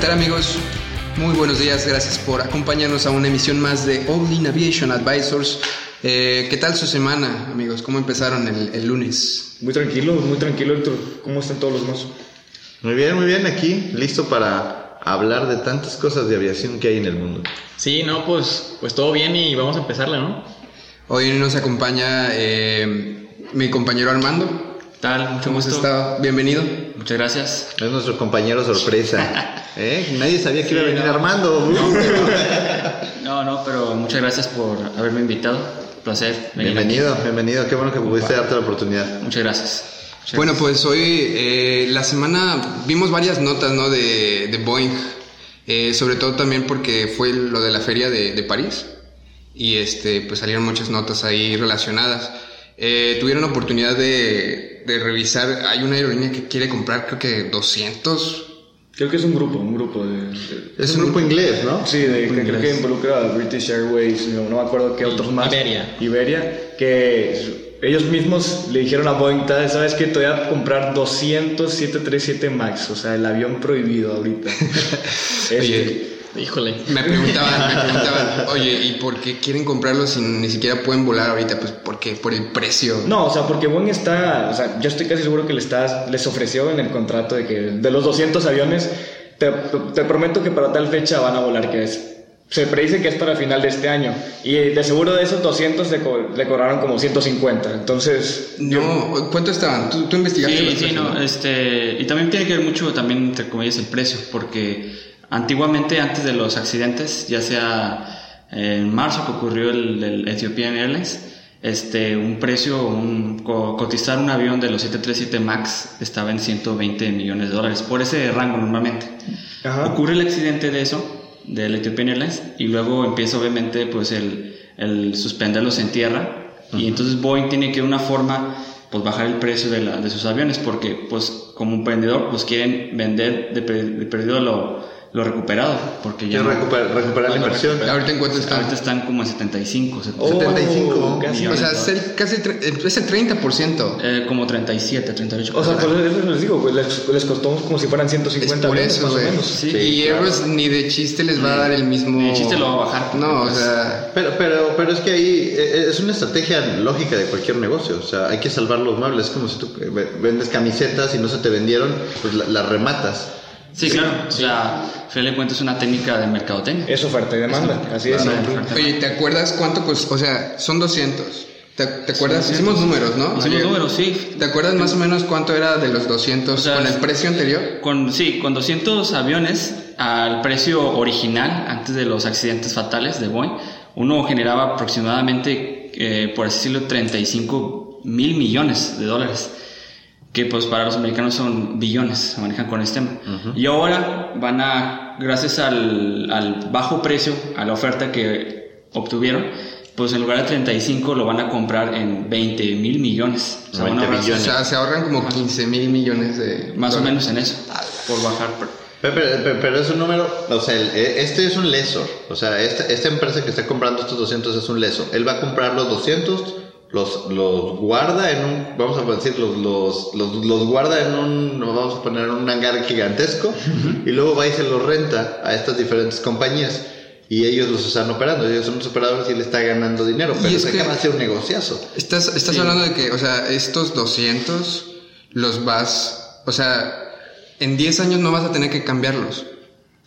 Tal amigos? Muy buenos días, gracias por acompañarnos a una emisión más de All In Aviation Advisors. Eh, ¿Qué tal su semana, amigos? ¿Cómo empezaron el, el lunes? Muy tranquilo, muy tranquilo, Héctor. ¿Cómo están todos los demás? Muy bien, muy bien, aquí, listo para hablar de tantas cosas de aviación que hay en el mundo. Sí, no, pues, pues todo bien y vamos a empezarla, ¿no? Hoy nos acompaña eh, mi compañero Armando. ¿Qué tal? Mucho ¿Cómo has estado? Bienvenido. Muchas gracias. Es nuestro compañero sorpresa. ¿Eh? Nadie sabía que iba a venir no. Armando. No, no, pero muchas gracias por haberme invitado. Un placer. venir bienvenido, bienvenido. Qué bueno que pudiste darte la oportunidad. Muchas gracias. Muchas Bueno, gracias. pues hoy, eh, la semana, vimos varias notas, ¿no? De, de Boeing. Eh, sobre todo también porque fue lo de la feria de, de París. Y este, pues salieron muchas notas ahí relacionadas. Eh, tuvieron oportunidad de, de revisar. Hay una aerolínea que quiere comprar, creo que 200. Creo que es un grupo, un grupo de... de- Es un grupo inglés, ¿no? sí, de, que creo que involucra a British Airways, no, no me acuerdo qué otros más. Iberia. Iberia, que ellos mismos le dijeron a Boeing, "Ta- ¿sabes qué? Te voy a comprar 200 737 MAX, o sea, el avión prohibido ahorita. Este, Oye, Híjole. Me preguntaban, me preguntaban, oye, ¿y por qué quieren comprarlo si ni siquiera pueden volar ahorita? Pues porque por el precio. No, o sea, porque Boeing está, o sea, yo estoy casi seguro que le estás, les ofreció en el contrato de que de los 200 aviones, te, te prometo que para tal fecha van a volar, que es, se predice que es para final de este año. Y de seguro de esos 200 le, co- le cobraron como 150. Entonces, No, ¿cuánto estaban? ¿Tú, tú investigaste? Sí, sí, no, este, y también tiene que ver mucho también entre comillas el precio, porque antiguamente antes de los accidentes, ya sea en marzo que ocurrió el, el Ethiopian Airlines, este, un precio, un, co- cotizar un avión de los 737 MAX estaba en 120 millones de dólares, por ese rango normalmente. Ajá. Ocurre el accidente de eso, del Ethiopian Airlines, y luego empieza obviamente pues el, el suspenderlos en tierra, y entonces Boeing tiene que una forma pues bajar el precio de, la- de sus aviones, porque pues como un vendedor pues quieren vender de, de perdido lo, lo recuperado, porque ya no- recuperar, recuperar la inversión. ¿Ahorita en cuánto están? Ahorita están como en 75, 70, Oh, 75 casi. O sea, es el, casi tre- es el 30%. eh, como 37, 38. o sea, por eso les digo, pues, les, les costó como si fueran Es 150 por aviones, eso, más o güey. menos. Sí, y claro. Airbus ni de chiste les va a dar el mismo... Ni de chiste lo va a bajar, No, o pues, sea... Pero, pero, pero es que ahí eh, es una estrategia lógica de cualquier negocio. O sea, hay que salvar los muebles. Es como si tú eh, ve- vendes camisetas y no se te vendieron, pues la- las rematas. Sí, claro. O sea, al final de cuentas es una técnica de mercadotecnia. Es oferta y demanda, así es. Oye, ¿te acuerdas cuánto costó? O sea, son 200. ¿Te, te acuerdas? Hicimos números, ¿no? Hicimos Ayer. números, sí. ¿Te acuerdas más o menos cuánto era de los 200 O sea, con el precio anterior? Con, sí, con 200 aviones al precio original, antes de los accidentes fatales de Boeing, uno generaba aproximadamente, eh, por así decirlo, 35 mil millones de dólares. Que pues para los americanos son billones, se manejan con este tema. Y ahora van a, gracias al, al bajo precio, a la oferta que obtuvieron, pues en lugar de 35 lo van a comprar en 20 mil millones. O sea, van a 20 ahorrar- O sea, se ahorran como 15 mil millones de... Más o dólares. menos en eso, por bajar. Pero, pero- pero- es un número, o sea, el- eh, este es un lesor. O sea, esta, esta empresa que está comprando estos 200 es un lesor. Él va a comprar los 200, los, los guarda en un, vamos a decir, los, los, los, los guarda en un, vamos a poner un hangar gigantesco, y luego va y se los renta a estas diferentes compañías. Y ellos los están operando, ellos son los operadores y él está ganando dinero, pero es se que- ser un negociazo. Estás, estás hablando de que, o sea, estos 200 los vas... O sea, en 10 años no vas a tener que cambiarlos.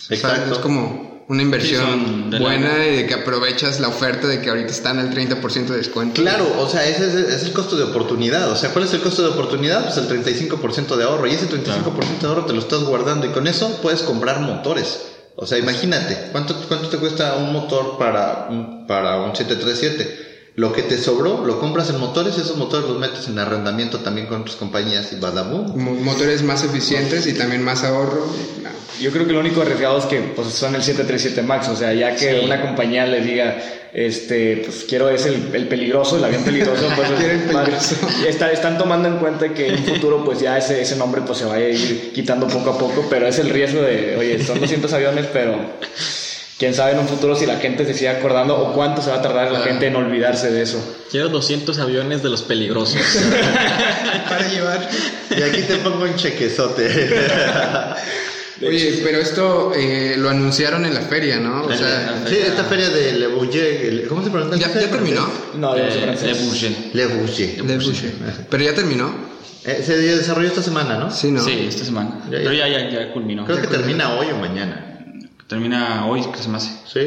Exacto. Es como una inversión Sí, la- buena y de que aprovechas la oferta de que ahorita están al 30% de descuento. Claro, o sea, ese es, es el costo de oportunidad. O sea, ¿cuál es el costo de oportunidad? Pues el 35% de ahorro. Y ese 35% de ahorro te lo estás guardando y con eso puedes comprar motores. O sea, imagínate, ¿cuánto, cuánto te cuesta un motor para un, para un 737? Lo que te sobró, lo compras en motores, esos motores los metes en arrendamiento también con otras compañías y badabum. Mo- Motores más eficientes y también más ahorro. No. Yo creo que lo único arriesgado es que pues, son el 737 MAX, o sea, ya que Sí. una compañía le diga, este, pues quiero es el, el peligroso, el avión peligroso, pues peligroso. está- están tomando en cuenta que en un futuro pues ya ese, ese nombre pues se vaya a ir quitando poco a poco, pero es el riesgo de, oye, son 200 aviones, pero quién sabe en un futuro si la gente se sigue acordando o cuánto se va a tardar la gente en olvidarse de eso. Quiero 200 aviones de los peligrosos. Para llevar. Y aquí te pongo un chequezote. Oye, pero esto eh, lo anunciaron en la feria, ¿no? O sea, sí, esta feria de Le Bourget, ¿cómo se pronuncia? ¿ya, ya terminó? No, yo no sé Eh. Le Bourget. Le Bourget. Le Boucher. Pero ya terminó. Eh, se desarrolló esta semana, ¿no? Sí, ¿no? Sí, esta semana. Ya, ya. Pero ya, ya, ya culminó. Creo que termina hoy o mañana. Termina hoy, que se me hace. ¿Sí?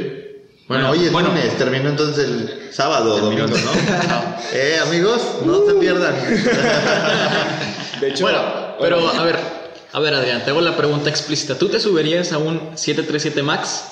Bueno, Bueno, hoy es bueno. lunes, terminó entonces el sábado domingo, ¿no? eh, amigos, no se pierdan. De hecho, bueno, pero a ver, a ver Adrián, te hago la pregunta explícita. ¿Tú te subirías a un 737 MAX?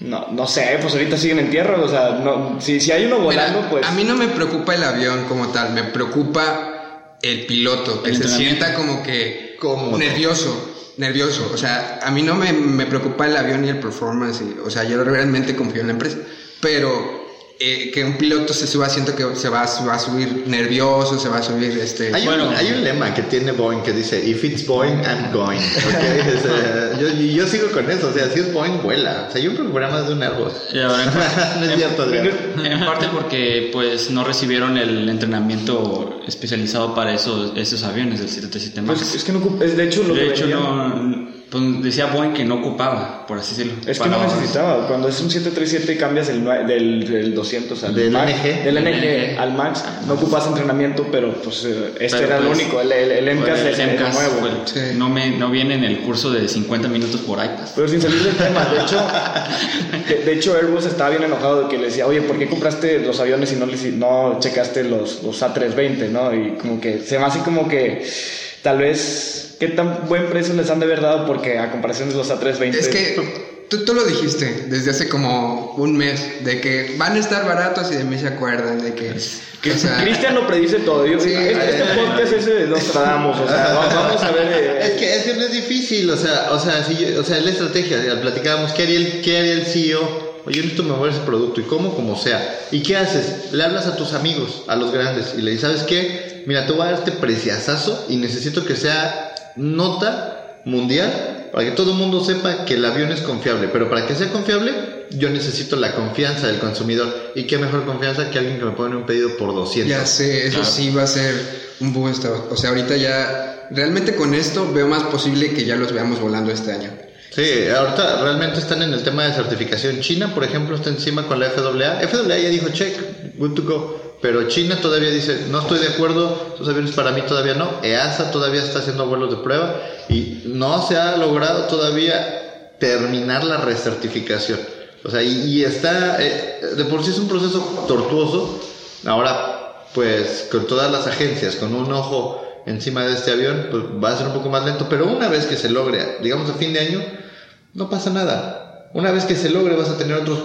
no, no sé, pues ahorita siguen en tierra, o sea, no, si, si hay uno Mira, volando, pues... A mí no me preocupa el avión como tal, me preocupa el piloto, que El se sienta como que Cómodo. nervioso, nervioso. O sea, a mí no me, me preocupa el avión ni el performance, o sea, yo realmente confío en la empresa. Pero eh, que un piloto se suba, siento que se va, se va a subir nervioso, se va a subir este... Hay, Bueno. un, hay un lema que tiene Boeing que dice, if it's Boeing, I'm going. ¿ok? Es, eh, yo, y yo sigo con eso, o sea, si es Boeing, vuela. O sea, yo programa de un en parte- no es cierto, Adrián. En parte porque pues no recibieron el entrenamiento especializado para esos, esos aviones del 737 MAX. Pues es que no es de hecho lo de que hecho, vendían- no, pues, decía Boeing que no ocupaba, por así decirlo. Es que no necesitaba. Cuando es un 737 cambias el, del, del 200 al Del Max, NG. Del NG al Max. No ocupas entrenamiento, pero pues eh, este Pero, era el pues, único. El, el, el MCAS el es el MCAS, nuevo. pues, Sí. no, me, no viene en el curso de 50 minutos por iPad. Pero sin salir del tema, de hecho, de, de hecho Airbus estaba bien enojado de que le decía, oye, ¿por qué compraste los aviones y no, les- no checaste los, los A320, no? Y como que se me hace como que tal vez, ¿qué tan buen precio les han de haber dado? Porque a comparación de los A320... Es que tú, tú lo dijiste desde hace como un mes, de que van a estar baratos y de mí se acuerdan, de que... que- o sea, Cristian lo predice todo. Yo, Sí, este, este podcast es de Nostradamus, o sea, va- vamos a ver... eh, Es que, es que no es difícil, o sea, o sea, si yo- o sea, es la estrategia, platicábamos, ¿qué haría el, qué haría el CEO? Oye, necesito mover ese producto, ¿y cómo? Como sea. ¿Y qué haces? Le hablas a tus amigos, a los grandes, y le dices, ¿sabes qué? Mira, te voy a dar este preciazazo y necesito que sea nota mundial para que todo el mundo sepa que el avión es confiable. Pero para que sea confiable, yo necesito la confianza del consumidor. ¿Y qué mejor confianza que alguien que me pone un pedido por 200? Ya sé, eso sí va a ser un boost. O sea, ahorita ya, realmente con esto veo más posible que ya los veamos volando este año. Sí, ahorita realmente están en el tema de certificación. China, por ejemplo, está encima con la FAA. FAA ya dijo, check, good to go. Pero China todavía dice, no estoy de acuerdo, estos aviones para mí todavía no. EASA todavía está haciendo vuelos de prueba y no se ha logrado todavía terminar la recertificación. O sea, y, y está, eh, de por sí es un proceso tortuoso. Ahora, pues con todas las agencias, con un ojo encima de este avión, pues va a ser un poco más lento, pero una vez que se logre, digamos a fin de año, no pasa nada. Una vez que se logre vas a tener otros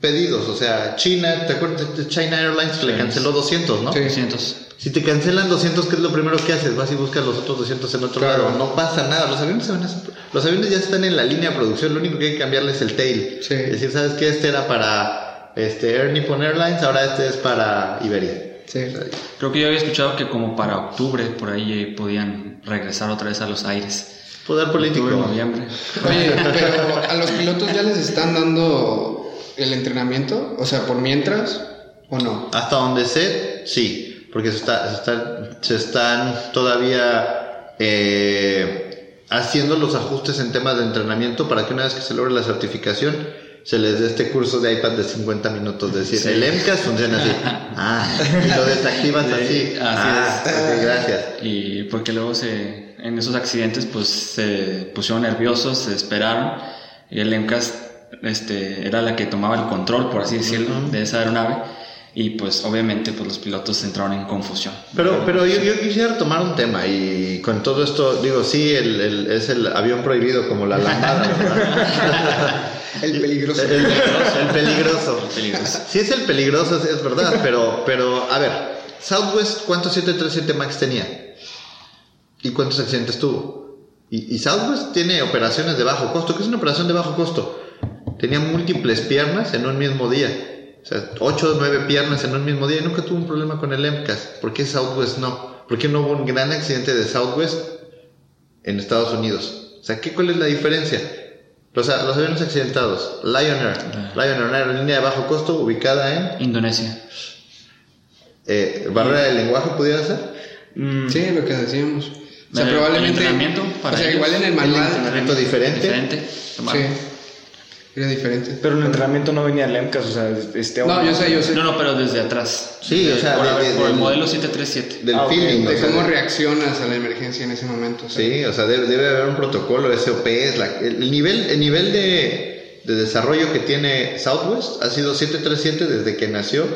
pedidos, o sea, China, ¿te acuerdas de China Airlines le canceló 200, no? Sí. 200. Si te cancelan 200, ¿qué es lo primero que haces? Vas y buscas los otros 200 en otro Claro. lado. No pasa nada. Los aviones, se van a hacer- los aviones ya están en la línea de producción. Lo único que hay que cambiarle es el tail. Sí. Es decir, ¿sabes qué? Este era para este, Air Nippon Airlines, ahora este es para Iberia. Sí. Creo que yo había escuchado que como para octubre por ahí eh, podían regresar otra vez a los aires. Poder político. Octubre, noviembre. Oye, pero a los pilotos ya les están dando el entrenamiento, o sea, por mientras, ¿o no? Hasta donde sé, sí, porque se, está, se, están, se están todavía eh, haciendo los ajustes en temas de entrenamiento para que una vez que se logre la certificación se les dé este curso de iPad de 50 minutos. Es decir, Sí. el MCAS funciona así. Ah, y lo desactivas Sí, así. así ah, es. gracias. Y porque luego se, en esos accidentes pues se pusieron nerviosos, se esperaron y el MCAS este, era la que tomaba el control, por así decirlo, de esa aeronave y pues obviamente pues los pilotos entraron en confusión. Pero, pero yo, yo quisiera tomar un tema y con todo esto, digo, sí, el, el- es el avión prohibido como la lambada, ¿verdad? El peligroso. El, el peligroso. Sí es el peligroso, es, es verdad, pero, pero a ver, Southwest, ¿cuántos 737 MAX tenía? ¿Y cuántos accidentes tuvo? Y, y Southwest tiene operaciones de bajo costo. ¿Qué es una operación de bajo costo? Tenía múltiples piernas en un mismo día. O sea, 8 o 9 piernas en un mismo día y nunca tuvo un problema con el MCAS. ¿Por qué Southwest no? ¿Por qué no hubo un gran accidente de Southwest en Estados Unidos? O sea, ¿qué, ¿cuál es la diferencia? Los, los aviones accidentados, Lion Air, Lion Air, una aerolínea de bajo costo ubicada en Indonesia. eh, barrera del lenguaje, pudiera ser. Mm, Sí, lo que decíamos. O sea, El- probablemente. el entrenamiento para o sea, ellos. igual en el El manual. entrenamiento diferente. Diferente. Sí. Era diferente. Pero en el entrenamiento no venía el EMCAS, o sea, este No, yo sé, yo sé. No, no, pero desde atrás. Sí, o sea, por, de- de- por el del- modelo 737. Del Ah, feeling. De sea, cómo de- reaccionas a la emergencia en ese momento. o sea. Sí, o sea, debe, debe haber un protocolo, SOPs. La, el, el nivel, el nivel de, de desarrollo que tiene Southwest ha sido 737 desde que nació,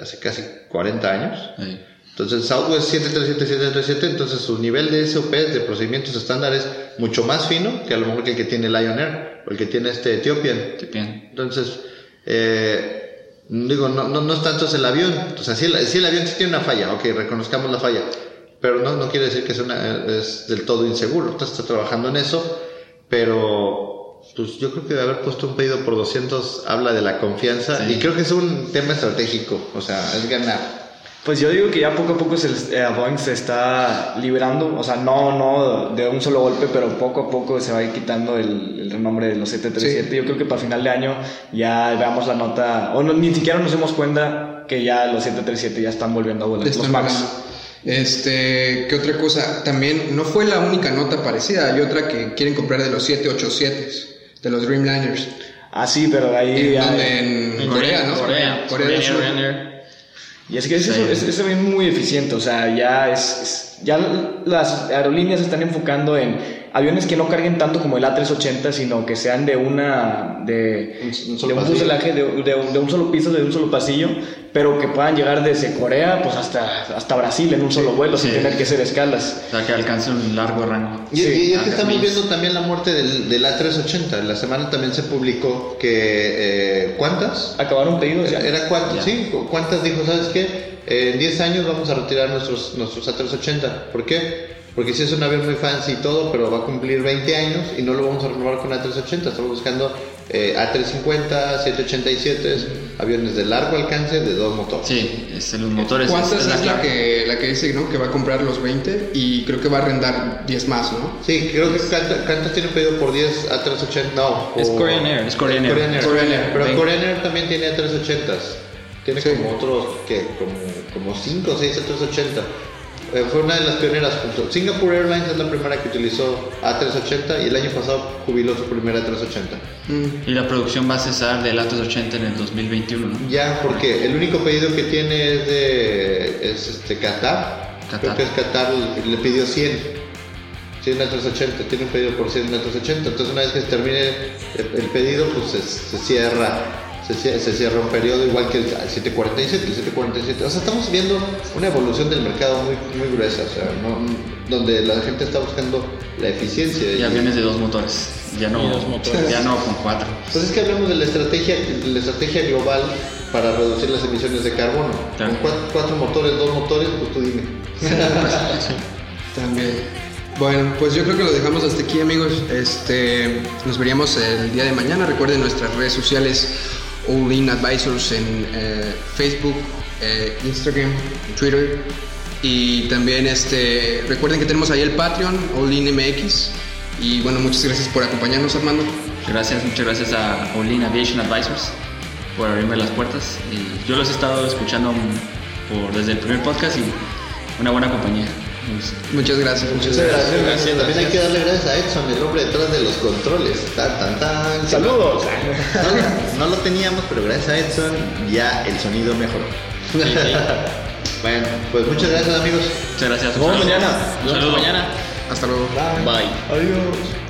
hace casi 40 años. Sí. Entonces, Southwest 737, 737, entonces su nivel de SOPs, de procedimientos estándar es mucho más fino que a lo mejor que el que tiene Lion Air o el que tiene este Ethiopian. Entonces, eh, digo, no, no, no es tanto el avión. O sea, si el, si el avión sí tiene una falla, ok, reconozcamos la falla. Pero no, no quiere decir que es, una, es del todo inseguro. Usted está trabajando en eso, pero pues yo creo que de haber puesto un pedido por 200 habla de la confianza y creo que es un tema estratégico. O sea, es ganar. Pues yo digo que ya poco a poco se, eh, Boeing se está liberando, o sea, no, no de un solo golpe, pero poco a poco se va a ir quitando el, el renombre de los 737. Yo creo que para final de año ya veamos la nota, o no, ni siquiera nos demos cuenta que ya los 737 ya están volviendo a volar. Los Max. Este, ¿qué otra cosa? También no fue la única nota parecida, hay otra que quieren comprar de los 787, de los Dreamliners. Ah, sí, pero ahí ¿En ya- donde? En Corea, ¿no? Corea. Corea del Sur. Y es que avión es muy eficiente, o sea, ya es, es- ya las aerolíneas están enfocando en aviones que no carguen tanto como el A380, sino que sean de una de Un- de un fuselaje de, de un, de un solo piso, de un solo pasillo, pero que puedan llegar desde Corea pues hasta hasta Brasil en un solo vuelo sin sí. tener que hacer escalas. O sea, que alcance un largo rango. Y, Sí, y es que estamos viendo también la muerte del, del A380. La semana también se publicó que... eh, ¿Cuántas? Acabaron pedidos ya. Era cuántas, sí, cu- cuántas dijo, ¿sabes qué? Eh, en 10 años vamos a retirar nuestros, nuestros A380. ¿Por qué? Porque si es un avión muy fancy y todo, pero va a cumplir 20 años y no lo vamos a renovar con A380. Estamos buscando eh, A350, 787, aviones de largo alcance de dos motores. Sí, es en los motores. ¿Cuántas es, la, clave. que, la que dice ¿no? que va a comprar los 20 y creo que va a arrendar 10 más, ¿no? Sí, creo que Cantas tiene pedido por 10 A380. No, Es por- Korean Air. Es Korean Air. Korean Air. Korean Air. Pero Ven. Korean Air también tiene A380s. Tiene Sí. como otros, que Como 5 o 6 A380. Eh, fue una de las pioneras junto. Singapore Airlines es la primera que utilizó A380 y el año pasado jubiló su primera A380. Mm. Y la producción va a cesar del A380 en el 2021, ¿no? Ya, porque el único pedido que tiene es de es este Qatar. Qatar. Creo que es Qatar, le pidió 100. 100 A380, tiene un pedido por 100 A380. Entonces, una vez que se termine el, el pedido, pues se, se cierra. Se, cie- se cierra un periodo igual que el 747, el 747. O sea, estamos viendo una evolución del mercado muy, muy gruesa, o sea, no- donde la gente está buscando la eficiencia. Y aviones de dos motores. Ya no, dos motores. ya no con cuatro. Pues es que hablamos de la estrategia, de la estrategia global para reducir las emisiones de carbono. Claro. Con cuatro, cuatro motores, dos motores, pues tú dime. También. Bueno, pues yo creo que lo dejamos hasta aquí, amigos. Este, nos veríamos el día de mañana. Recuerden nuestras redes sociales, All In Advisors en eh, Facebook, eh, Instagram, Twitter. Y también este, recuerden que tenemos ahí el Patreon, All In MX. Y bueno, muchas gracias por acompañarnos, Armando. Gracias, muchas gracias a Olin Aviation Advisors por abrirme las puertas. Yo los he estado escuchando por, desde el primer podcast y una buena compañía. Muchas gracias, muchas gracias. Gracias, También hay que darle gracias a Edson, el hombre detrás de los controles. Tan, tan, tan. Saludos. No, no lo teníamos, pero gracias a Edson ya el sonido mejoró. bueno, pues muchas gracias amigos. Muchas gracias. Nos vemos mañana. Un saludo. mañana. Hasta luego. Bye. Adiós.